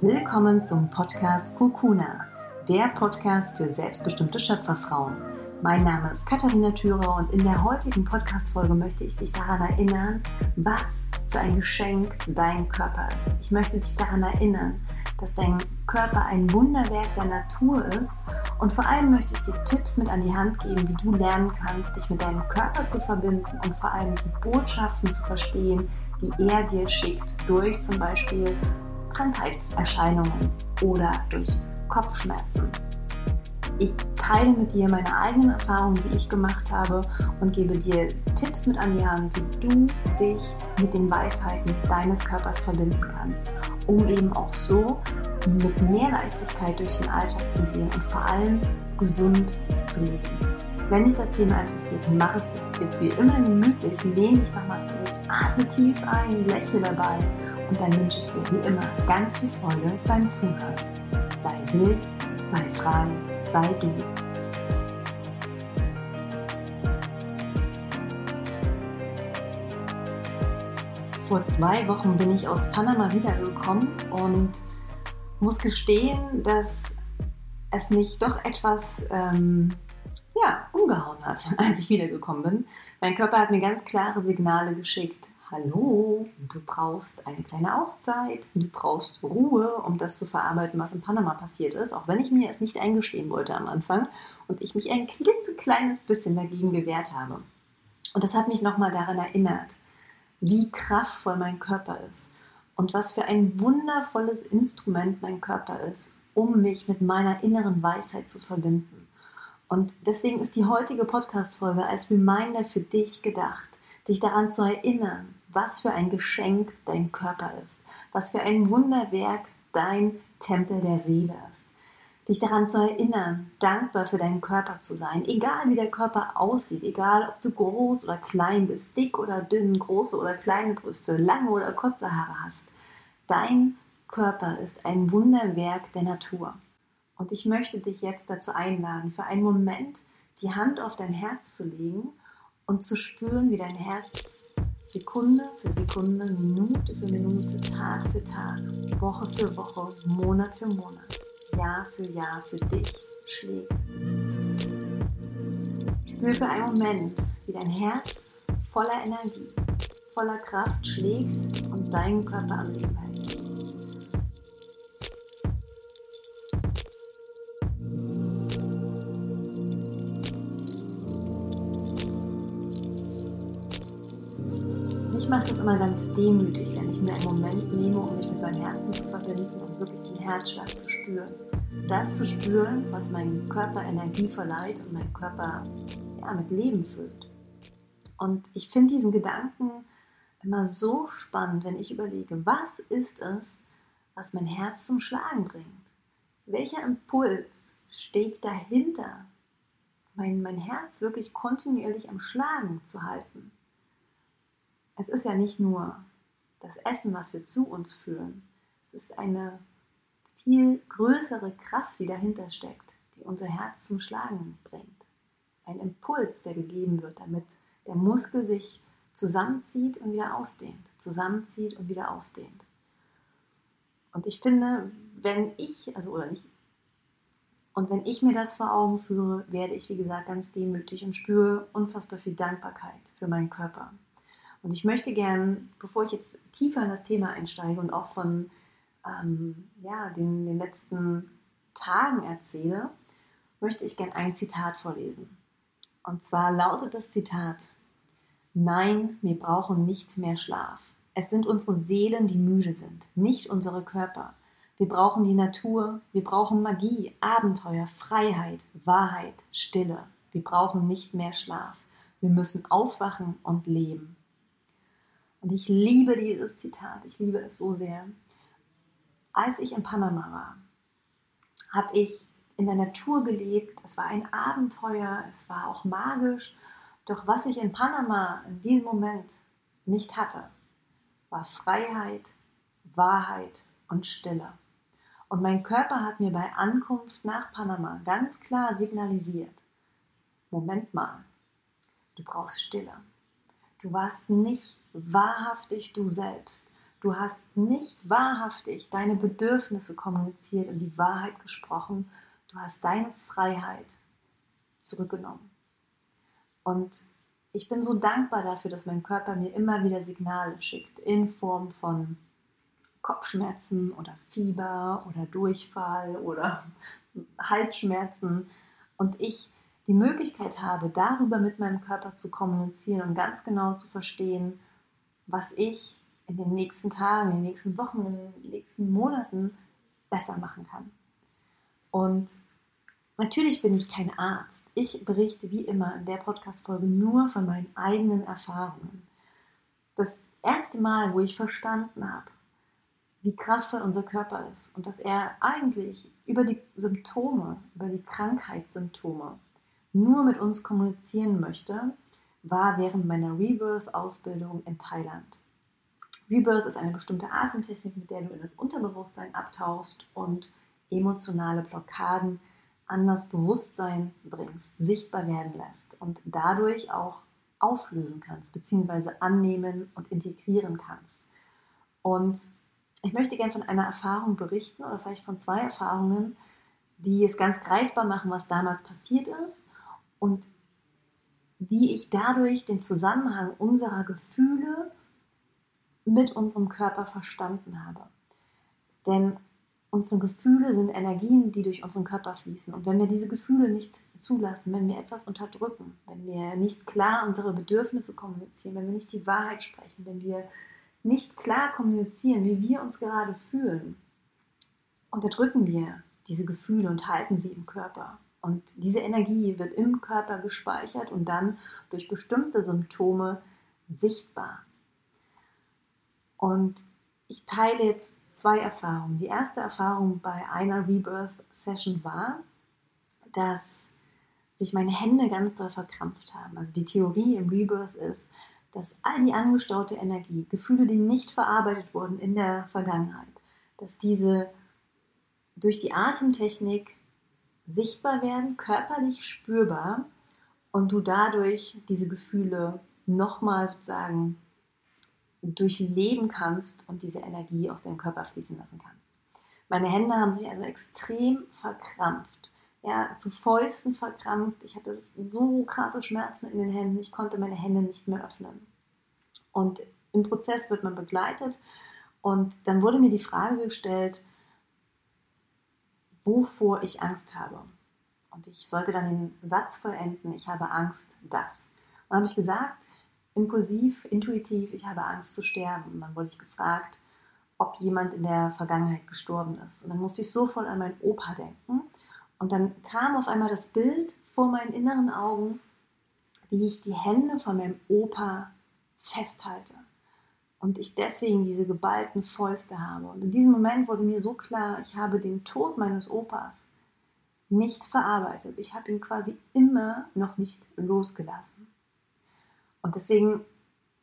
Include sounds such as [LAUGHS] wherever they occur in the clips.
Willkommen zum Podcast Kukuna, der Podcast für selbstbestimmte Schöpferfrauen. Mein Name ist Katharina Thürer und in der heutigen Podcast-Folge möchte ich dich daran erinnern, was für ein Geschenk dein Körper ist. Ich möchte dich daran erinnern, dass dein Körper ein Wunderwerk der Natur ist und vor allem möchte ich dir Tipps mit an die Hand geben, wie du lernen kannst, dich mit deinem Körper zu verbinden und vor allem die Botschaften zu verstehen, die er dir schickt, durch zum Beispiel Krankheitserscheinungen oder durch Kopfschmerzen. Ich teile mit dir meine eigenen Erfahrungen, die ich gemacht habe und gebe dir Tipps mit an die Hand, wie du dich mit den Weisheiten deines Körpers verbinden kannst, um eben auch so mit mehr Leichtigkeit durch den Alltag zu gehen und vor allem gesund zu leben. Wenn dich das Thema interessiert, mach es jetzt wie immer gemütlich, lehn dich nochmal zurück, atme tief ein, lächle dabei und dann wünsche ich dir wie immer ganz viel Freude beim Zuhören. Sei wild, sei frei, sei du. Vor zwei Wochen bin ich aus Panama wiedergekommen und muss gestehen, dass es mich doch etwas ähm, ja, umgehauen hat, [LAUGHS] als ich wiedergekommen bin. Mein Körper hat mir ganz klare Signale geschickt hallo, du brauchst eine kleine Auszeit, du brauchst Ruhe, um das zu verarbeiten, was in Panama passiert ist, auch wenn ich mir es nicht eingestehen wollte am Anfang und ich mich ein klitzekleines bisschen dagegen gewehrt habe. Und das hat mich nochmal daran erinnert, wie kraftvoll mein Körper ist und was für ein wundervolles Instrument mein Körper ist, um mich mit meiner inneren Weisheit zu verbinden. Und deswegen ist die heutige Podcast-Folge als Reminder für dich gedacht, dich daran zu erinnern, was für ein Geschenk dein Körper ist, was für ein Wunderwerk dein Tempel der Seele ist. Dich daran zu erinnern, dankbar für deinen Körper zu sein, egal wie der Körper aussieht, egal ob du groß oder klein bist, dick oder dünn, große oder kleine Brüste, lange oder kurze Haare hast. Dein Körper ist ein Wunderwerk der Natur. Und ich möchte dich jetzt dazu einladen, für einen Moment die Hand auf dein Herz zu legen und zu spüren, wie dein Herz Sekunde für Sekunde, Minute für Minute, Tag für Tag, Woche für Woche, Monat für Monat, Jahr für Jahr für dich schlägt. Spür für einen Moment, wie dein Herz voller Energie, voller Kraft schlägt und deinen Körper am Leben hält. Mache das immer ganz demütig, wenn ich mir einen Moment nehme, um mich mit meinem Herzen zu verbinden und wirklich den Herzschlag zu spüren. Das zu spüren, was meinem Körper Energie verleiht und meinen Körper ja, mit Leben füllt. Und ich finde diesen Gedanken immer so spannend, wenn ich überlege, was ist es, was mein Herz zum Schlagen bringt? Welcher Impuls steckt dahinter, mein, mein Herz wirklich kontinuierlich am Schlagen zu halten? Es ist ja nicht nur das Essen, was wir zu uns führen. Es ist eine viel größere Kraft, die dahinter steckt, die unser Herz zum Schlagen bringt. Ein Impuls, der gegeben wird, damit der Muskel sich zusammenzieht und wieder ausdehnt, zusammenzieht und wieder ausdehnt. Und ich finde, wenn ich, also oder nicht, und wenn ich mir das vor Augen führe, werde ich, wie gesagt, ganz demütig und spüre unfassbar viel Dankbarkeit für meinen Körper, und ich möchte gern, bevor ich jetzt tiefer in das Thema einsteige und auch von ähm, ja, den, den letzten Tagen erzähle, möchte ich gern ein Zitat vorlesen. Und zwar lautet das Zitat, Nein, wir brauchen nicht mehr Schlaf. Es sind unsere Seelen, die müde sind, nicht unsere Körper. Wir brauchen die Natur, wir brauchen Magie, Abenteuer, Freiheit, Wahrheit, Stille. Wir brauchen nicht mehr Schlaf. Wir müssen aufwachen und leben. Und ich liebe dieses Zitat, ich liebe es so sehr. Als ich in Panama war, habe ich in der Natur gelebt. Es war ein Abenteuer, es war auch magisch. Doch was ich in Panama in diesem Moment nicht hatte, war Freiheit, Wahrheit und Stille. Und mein Körper hat mir bei Ankunft nach Panama ganz klar signalisiert, Moment mal, du brauchst Stille. Du warst nicht wahrhaftig du selbst. Du hast nicht wahrhaftig deine Bedürfnisse kommuniziert und die Wahrheit gesprochen. Du hast deine Freiheit zurückgenommen. Und ich bin so dankbar dafür, dass mein Körper mir immer wieder Signale schickt in Form von Kopfschmerzen oder Fieber oder Durchfall oder [LAUGHS] Halsschmerzen und ich die Möglichkeit habe, darüber mit meinem Körper zu kommunizieren und ganz genau zu verstehen, was ich in den nächsten Tagen, in den nächsten Wochen, in den nächsten Monaten besser machen kann. Und natürlich bin ich kein Arzt. Ich berichte wie immer in der Podcast-Folge nur von meinen eigenen Erfahrungen. Das erste Mal, wo ich verstanden habe, wie kraftvoll unser Körper ist und dass er eigentlich über die Symptome, über die Krankheitssymptome nur mit uns kommunizieren möchte, war während meiner Rebirth-Ausbildung in Thailand. Rebirth ist eine bestimmte Atemtechnik, mit der du in das Unterbewusstsein abtauchst und emotionale Blockaden an das Bewusstsein bringst, sichtbar werden lässt und dadurch auch auflösen kannst, beziehungsweise annehmen und integrieren kannst. Und ich möchte gerne von einer Erfahrung berichten oder vielleicht von zwei Erfahrungen, die es ganz greifbar machen, was damals passiert ist und wie ich dadurch den Zusammenhang unserer Gefühle mit unserem Körper verstanden habe. Denn unsere Gefühle sind Energien, die durch unseren Körper fließen. Und wenn wir diese Gefühle nicht zulassen, wenn wir etwas unterdrücken, wenn wir nicht klar unsere Bedürfnisse kommunizieren, wenn wir nicht die Wahrheit sprechen, wenn wir nicht klar kommunizieren, wie wir uns gerade fühlen, unterdrücken wir diese Gefühle und halten sie im Körper. Und diese Energie wird im Körper gespeichert und dann durch bestimmte Symptome sichtbar. Und ich teile jetzt zwei Erfahrungen. Die erste Erfahrung bei einer Rebirth-Session war, dass sich meine Hände ganz doll verkrampft haben. Also die Theorie im Rebirth ist, dass all die angestaute Energie, Gefühle, die nicht verarbeitet wurden in der Vergangenheit, dass diese durch die Atemtechnik sichtbar werden, körperlich spürbar und du dadurch diese Gefühle nochmal sozusagen durchleben kannst und diese Energie aus deinem Körper fließen lassen kannst. Meine Hände haben sich also extrem verkrampft, ja, zu Fäusten verkrampft. Ich hatte so krasse Schmerzen in den Händen, ich konnte meine Hände nicht mehr öffnen. Und im Prozess wird man begleitet und dann wurde mir die Frage gestellt, wovor ich Angst habe. Und ich sollte dann den Satz vollenden, ich habe Angst, dass. Und dann habe ich gesagt, impulsiv, intuitiv, ich habe Angst zu sterben. Und dann wurde ich gefragt, ob jemand in der Vergangenheit gestorben ist. Und dann musste ich sofort an meinen Opa denken. Und dann kam auf einmal das Bild vor meinen inneren Augen, wie ich die Hände von meinem Opa festhalte. Und ich deswegen diese geballten Fäuste habe. Und in diesem Moment wurde mir so klar, ich habe den Tod meines Opas nicht verarbeitet. Ich habe ihn quasi immer noch nicht losgelassen. Und deswegen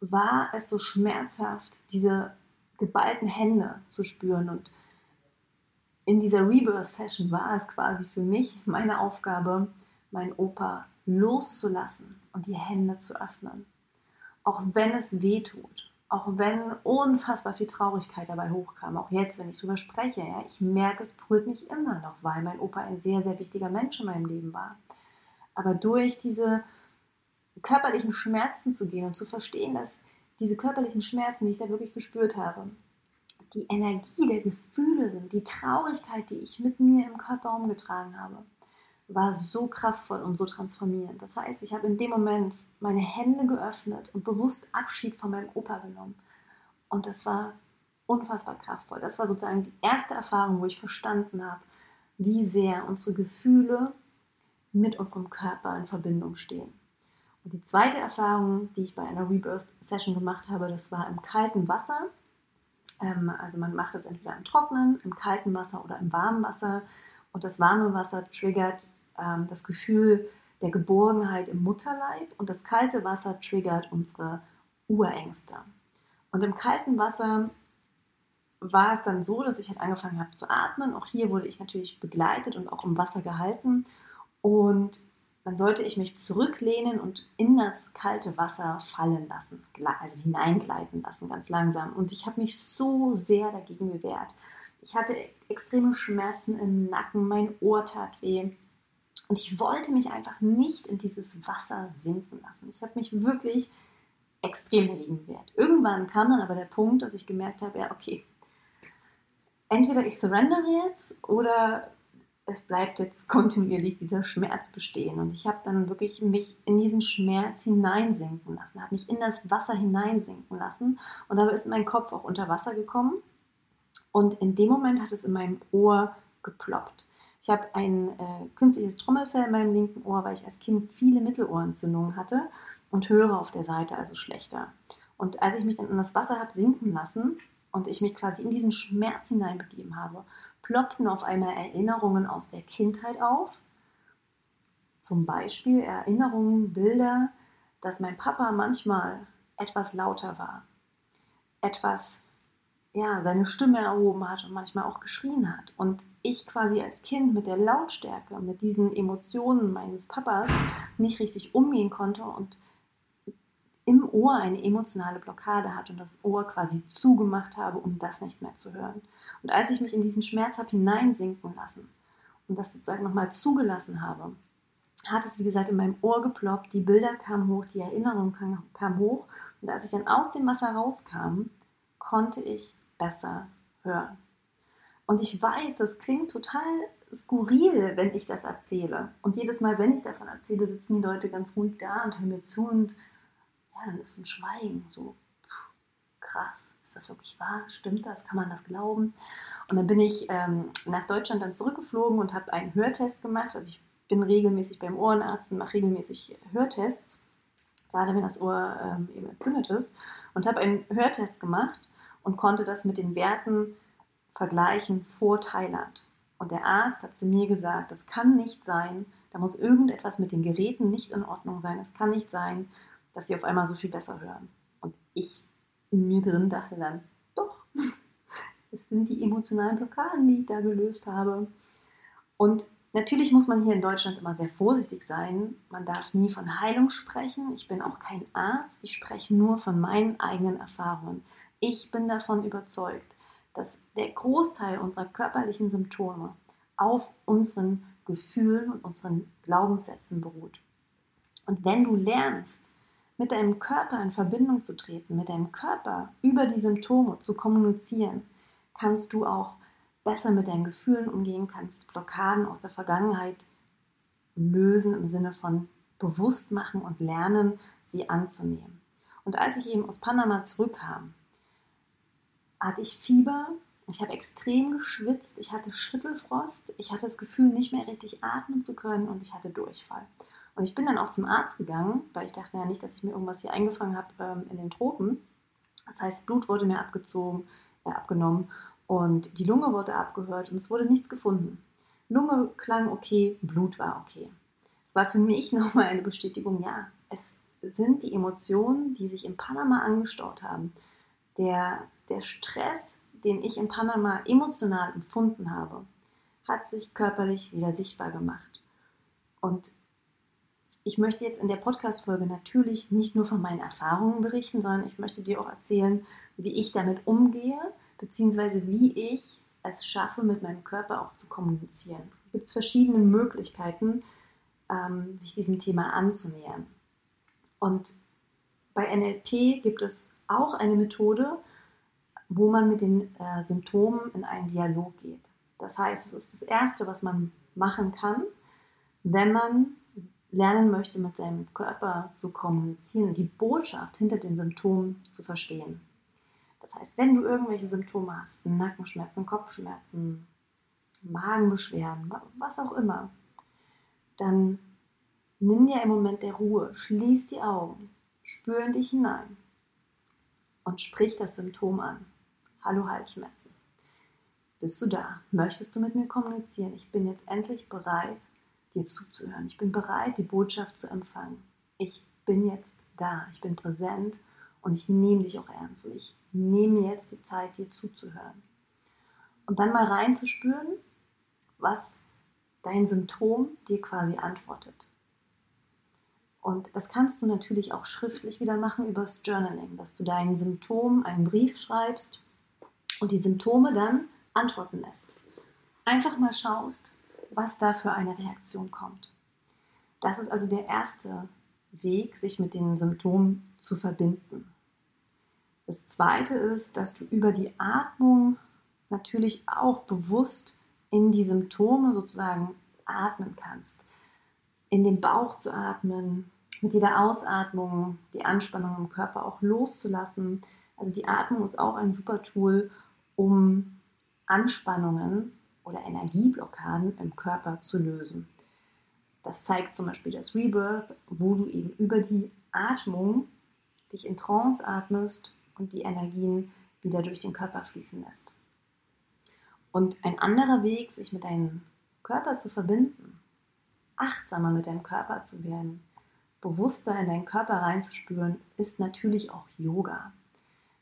war es so schmerzhaft, diese geballten Hände zu spüren. Und in dieser Rebirth-Session war es quasi für mich meine Aufgabe, meinen Opa loszulassen und die Hände zu öffnen. Auch wenn es weh tut, auch wenn unfassbar viel Traurigkeit dabei hochkam, auch jetzt, wenn ich darüber spreche, ja, ich merke, es berührt mich immer noch, weil mein Opa ein sehr, sehr wichtiger Mensch in meinem Leben war. Aber durch diese körperlichen Schmerzen zu gehen und zu verstehen, dass diese körperlichen Schmerzen, die ich da wirklich gespürt habe, die Energie der Gefühle sind, die Traurigkeit, die ich mit mir im Körper umgetragen habe, war so kraftvoll und so transformierend. Das heißt, ich habe in dem Moment meine Hände geöffnet und bewusst Abschied von meinem Opa genommen. Und das war unfassbar kraftvoll. Das war sozusagen die erste Erfahrung, wo ich verstanden habe, wie sehr unsere Gefühle mit unserem Körper in Verbindung stehen. Und die zweite Erfahrung, die ich bei einer Rebirth-Session gemacht habe, das war im kalten Wasser. Ähm, also man macht das entweder im Trockenen, im kalten Wasser oder im warmen Wasser. Und das warme Wasser triggert ähm, das Gefühl der Geborgenheit im Mutterleib und das kalte Wasser triggert unsere Urängste. Und im kalten Wasser war es dann so, dass ich halt angefangen habe zu atmen. Auch hier wurde ich natürlich begleitet und auch im Wasser gehalten. Und dann sollte ich mich zurücklehnen und in das kalte Wasser fallen lassen, also hineingleiten lassen, ganz langsam. Und ich habe mich so sehr dagegen gewehrt. Ich hatte extreme Schmerzen im Nacken, mein Ohr tat weh. Und ich wollte mich einfach nicht in dieses Wasser sinken lassen. Ich habe mich wirklich extrem dagegen gewehrt. Irgendwann kam dann aber der Punkt, dass ich gemerkt habe, ja, okay, entweder ich surrendere jetzt oder es bleibt jetzt kontinuierlich dieser Schmerz bestehen. Und ich habe dann wirklich mich in diesen Schmerz hineinsinken lassen, habe mich in das Wasser hineinsinken lassen. Und dabei ist mein Kopf auch unter Wasser gekommen. Und in dem Moment hat es in meinem Ohr geploppt. Ich habe ein äh, künstliches Trommelfell in meinem linken Ohr, weil ich als Kind viele Mittelohrentzündungen hatte und höre auf der Seite also schlechter. Und als ich mich dann in das Wasser habe sinken lassen und ich mich quasi in diesen Schmerz hineinbegeben habe ploppten auf einmal Erinnerungen aus der Kindheit auf. Zum Beispiel Erinnerungen, Bilder, dass mein Papa manchmal etwas lauter war, etwas, ja, seine Stimme erhoben hat und manchmal auch geschrien hat. Und ich quasi als Kind mit der Lautstärke, mit diesen Emotionen meines Papas nicht richtig umgehen konnte und im Ohr eine emotionale Blockade hat und das Ohr quasi zugemacht habe, um das nicht mehr zu hören. Und als ich mich in diesen Schmerz habe hineinsinken lassen und das sozusagen nochmal zugelassen habe, hat es, wie gesagt, in meinem Ohr geploppt, die Bilder kamen hoch, die Erinnerung kam, kam hoch. Und als ich dann aus dem Wasser rauskam, konnte ich besser hören. Und ich weiß, das klingt total skurril, wenn ich das erzähle. Und jedes Mal, wenn ich davon erzähle, sitzen die Leute ganz ruhig da und hören mir zu und ja, dann ist ein Schweigen so pff, krass. Ist das wirklich wahr? Stimmt das? Kann man das glauben? Und dann bin ich ähm, nach Deutschland dann zurückgeflogen und habe einen Hörtest gemacht. Also ich bin regelmäßig beim Ohrenarzt und mache regelmäßig Hörtests, gerade wenn das Ohr ähm, eben entzündet ist. Und habe einen Hörtest gemacht und konnte das mit den Werten vergleichen vor Thailand. Und der Arzt hat zu mir gesagt, das kann nicht sein, da muss irgendetwas mit den Geräten nicht in Ordnung sein. Es kann nicht sein, dass sie auf einmal so viel besser hören. Und ich in mir drin dachte dann, doch, [LAUGHS] es sind die emotionalen Blockaden, die ich da gelöst habe. Und natürlich muss man hier in Deutschland immer sehr vorsichtig sein. Man darf nie von Heilung sprechen. Ich bin auch kein Arzt. Ich spreche nur von meinen eigenen Erfahrungen. Ich bin davon überzeugt, dass der Großteil unserer körperlichen Symptome auf unseren Gefühlen und unseren Glaubenssätzen beruht. Und wenn du lernst, mit deinem Körper in Verbindung zu treten, mit deinem Körper über die Symptome zu kommunizieren, kannst du auch besser mit deinen Gefühlen umgehen, kannst Blockaden aus der Vergangenheit lösen im Sinne von bewusst machen und lernen, sie anzunehmen. Und als ich eben aus Panama zurückkam, hatte ich Fieber, ich habe extrem geschwitzt, ich hatte Schüttelfrost, ich hatte das Gefühl, nicht mehr richtig atmen zu können und ich hatte Durchfall. Und ich bin dann auch zum Arzt gegangen, weil ich dachte ja nicht, dass ich mir irgendwas hier eingefangen habe ähm, in den Tropen. Das heißt, Blut wurde mir abgezogen, äh, abgenommen und die Lunge wurde abgehört und es wurde nichts gefunden. Lunge klang okay, Blut war okay. Es war für mich [LAUGHS] nochmal eine Bestätigung, ja, es sind die Emotionen, die sich in Panama angestaut haben. Der, der Stress, den ich in Panama emotional empfunden habe, hat sich körperlich wieder sichtbar gemacht. Und ich möchte jetzt in der Podcast-Folge natürlich nicht nur von meinen Erfahrungen berichten, sondern ich möchte dir auch erzählen, wie ich damit umgehe, beziehungsweise wie ich es schaffe, mit meinem Körper auch zu kommunizieren. Es gibt verschiedene Möglichkeiten, ähm, sich diesem Thema anzunähern. Und bei NLP gibt es auch eine Methode, wo man mit den äh, Symptomen in einen Dialog geht. Das heißt, es ist das Erste, was man machen kann, wenn man lernen möchte, mit seinem Körper zu kommunizieren und die Botschaft hinter den Symptomen zu verstehen. Das heißt, wenn du irgendwelche Symptome hast, Nackenschmerzen, Kopfschmerzen, Magenbeschwerden, was auch immer, dann nimm dir einen Moment der Ruhe, schließ die Augen, spür in dich hinein und sprich das Symptom an. Hallo Halsschmerzen. Bist du da? Möchtest du mit mir kommunizieren? Ich bin jetzt endlich bereit, dir zuzuhören. Ich bin bereit, die Botschaft zu empfangen. Ich bin jetzt da, ich bin präsent und ich nehme dich auch ernst und ich nehme jetzt die Zeit, dir zuzuhören. Und dann mal reinzuspüren, was dein Symptom dir quasi antwortet. Und das kannst du natürlich auch schriftlich wieder machen übers Journaling, dass du deinen Symptomen einen Brief schreibst und die Symptome dann antworten lässt. Einfach mal schaust, was da für eine Reaktion kommt. Das ist also der erste Weg, sich mit den Symptomen zu verbinden. Das zweite ist, dass du über die Atmung natürlich auch bewusst in die Symptome sozusagen atmen kannst. In den Bauch zu atmen, mit jeder Ausatmung die Anspannung im Körper auch loszulassen. Also die Atmung ist auch ein super Tool, um Anspannungen oder Energieblockaden im Körper zu lösen. Das zeigt zum Beispiel das Rebirth, wo du eben über die Atmung dich in Trance atmest und die Energien wieder durch den Körper fließen lässt. Und ein anderer Weg, sich mit deinem Körper zu verbinden, achtsamer mit deinem Körper zu werden, bewusster in deinen Körper reinzuspüren, ist natürlich auch Yoga.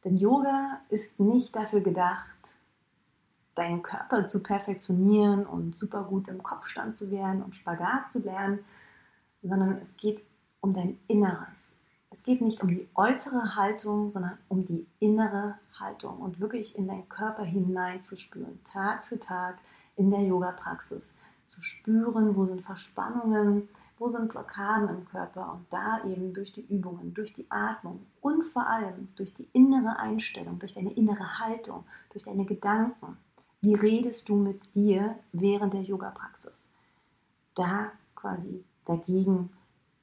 Denn Yoga ist nicht dafür gedacht, deinen Körper zu perfektionieren und super gut im Kopfstand zu werden und Spagat zu lernen, sondern es geht um dein Inneres. Es geht nicht um die äußere Haltung, sondern um die innere Haltung und wirklich in deinen Körper hineinzuspüren, Tag für Tag in der Yoga-Praxis, zu spüren, wo sind Verspannungen, wo sind Blockaden im Körper und da eben durch die Übungen, durch die Atmung und vor allem durch die innere Einstellung, durch deine innere Haltung, durch deine Gedanken wie redest du mit dir während der Yoga-Praxis? Da quasi dagegen,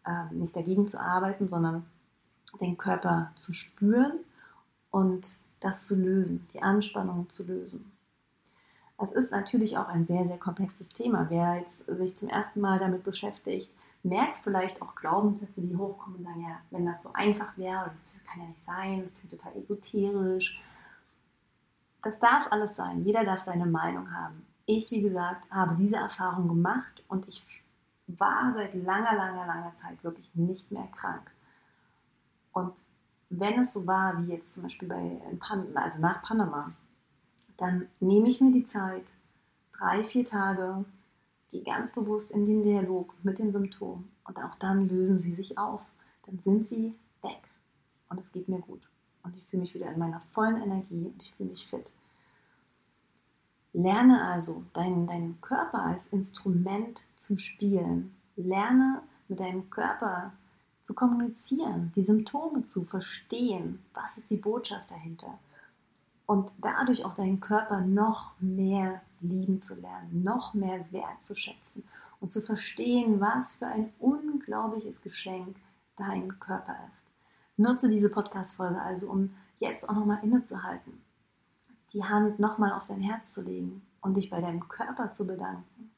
äh, nicht dagegen zu arbeiten, sondern den Körper zu spüren und das zu lösen, die Anspannung zu lösen. Es ist natürlich auch ein sehr, sehr komplexes Thema. Wer jetzt sich zum ersten Mal damit beschäftigt, merkt vielleicht auch Glaubenssätze, die hochkommen und sagen, ja, wenn das so einfach wäre, das kann ja nicht sein, das klingt total esoterisch, das darf alles sein. Jeder darf seine Meinung haben. Ich, wie gesagt, habe diese Erfahrung gemacht und ich war seit langer, langer, langer Zeit wirklich nicht mehr krank. Und wenn es so war, wie jetzt zum Beispiel bei, also nach Panama, dann nehme ich mir die Zeit, drei, vier Tage, gehe ganz bewusst in den Dialog mit den Symptomen und auch dann lösen sie sich auf. Dann sind sie weg und es geht mir gut und ich fühle mich wieder in meiner vollen Energie und ich fühle mich fit. Lerne also, deinen, deinen Körper als Instrument zu spielen. Lerne mit deinem Körper zu kommunizieren, die Symptome zu verstehen. Was ist die Botschaft dahinter? Und dadurch auch deinen Körper noch mehr lieben zu lernen, noch mehr wertzuschätzen und zu verstehen, was für ein unglaubliches Geschenk dein Körper ist. Nutze diese Podcast-Folge also, um jetzt auch nochmal innezuhalten, die Hand nochmal auf dein Herz zu legen und dich bei deinem Körper zu bedanken.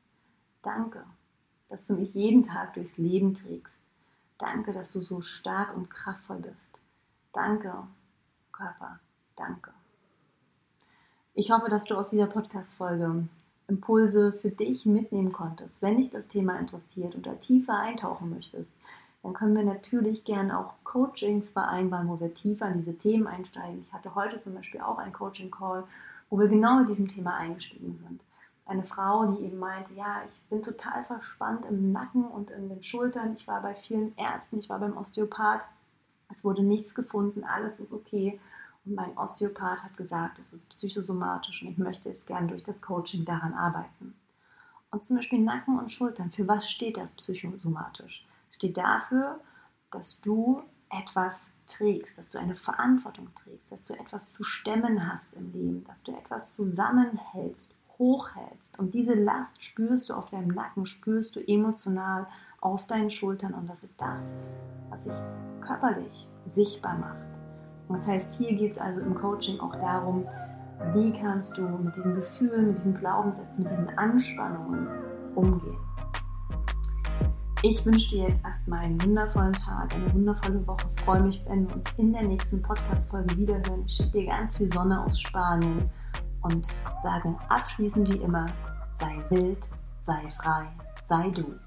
Danke, dass du mich jeden Tag durchs Leben trägst. Danke, dass du so stark und kraftvoll bist. Danke, Körper, danke. Ich hoffe, dass du aus dieser Podcast-Folge Impulse für dich mitnehmen konntest. Wenn dich das Thema interessiert und da tiefer eintauchen möchtest, dann können wir natürlich gerne auch Coachings vereinbaren, wo wir tiefer in diese Themen einsteigen. Ich hatte heute zum Beispiel auch einen Coaching-Call, wo wir genau mit diesem Thema eingestiegen sind. Eine Frau, die eben meinte, ja, ich bin total verspannt im Nacken und in den Schultern. Ich war bei vielen Ärzten, ich war beim Osteopath. Es wurde nichts gefunden, alles ist okay. Und mein Osteopath hat gesagt, es ist psychosomatisch und ich möchte jetzt gern durch das Coaching daran arbeiten. Und zum Beispiel Nacken und Schultern, für was steht das psychosomatisch? steht dafür, dass du etwas trägst, dass du eine Verantwortung trägst, dass du etwas zu stemmen hast im Leben, dass du etwas zusammenhältst, hochhältst. Und diese Last spürst du auf deinem Nacken, spürst du emotional auf deinen Schultern. Und das ist das, was sich körperlich sichtbar macht. Das heißt, hier geht es also im Coaching auch darum, wie kannst du mit diesen Gefühlen, mit diesen Glaubenssätzen, mit diesen Anspannungen umgehen. Ich wünsche dir jetzt erstmal einen wundervollen Tag, eine wundervolle Woche. Ich freue mich, wenn wir uns in der nächsten Podcast-Folge wiederhören. Ich schicke dir ganz viel Sonne aus Spanien und sage abschließend wie immer, sei wild, sei frei, sei du.